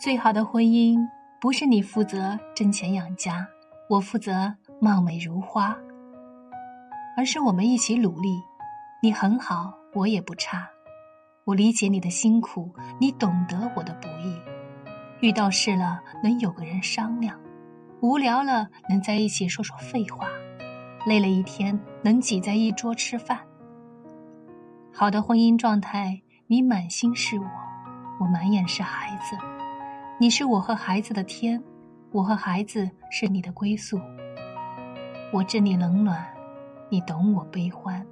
最好的婚姻不是你负责挣钱养家，我负责貌美如花，而是我们一起努力。你很好，我也不差。我理解你的辛苦，你懂得我的不易。遇到事了能有个人商量，无聊了能在一起说说废话，累了一天能挤在一桌吃饭。好的婚姻状态，你满心是我，我满眼是孩子。你是我和孩子的天，我和孩子是你的归宿。我知你冷暖，你懂我悲欢。